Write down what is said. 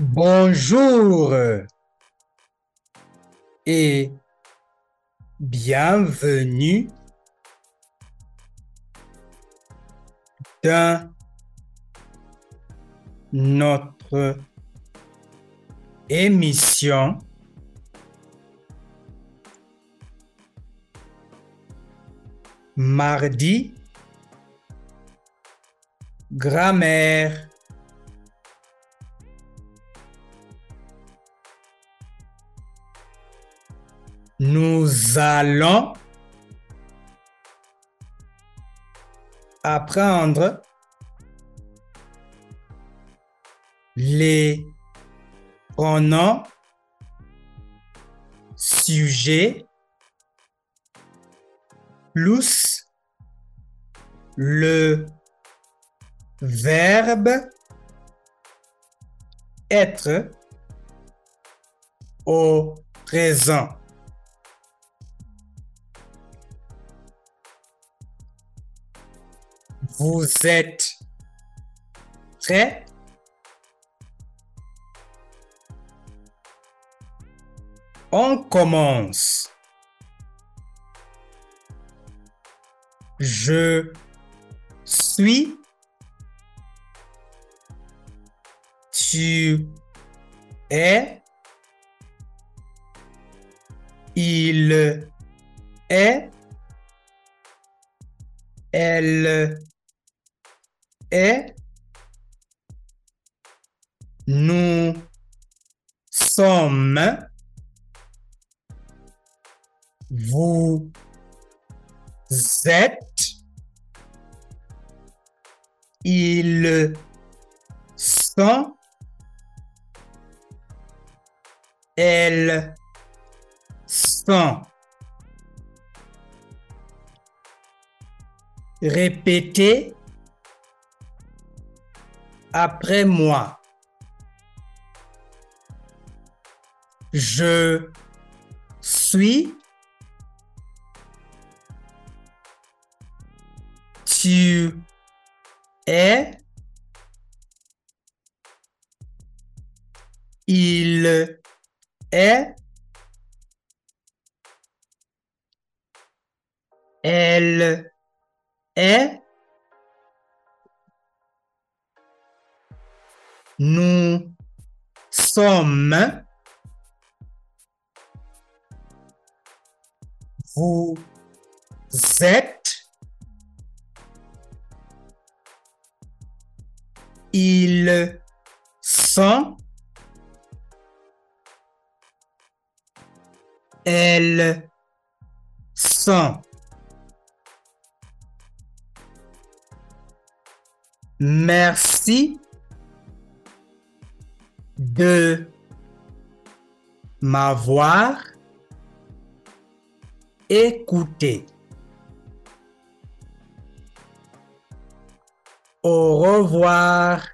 Bonjour et bienvenue dans notre émission mardi grammaire nous allons apprendre les pronoms sujet plus le verbe être au présent. Vous êtes prêts? On commence. Je suis. Tu es. Il est. Elle Nous sommes. Vous êtes. Ils sont. Elles sont. Répétez après moi. Je suis. Tu es. Il est. Elle est. Nous sommes. Vous êtes. Ils sont. Elles sont. Merci de m'avoir écouté. Au revoir.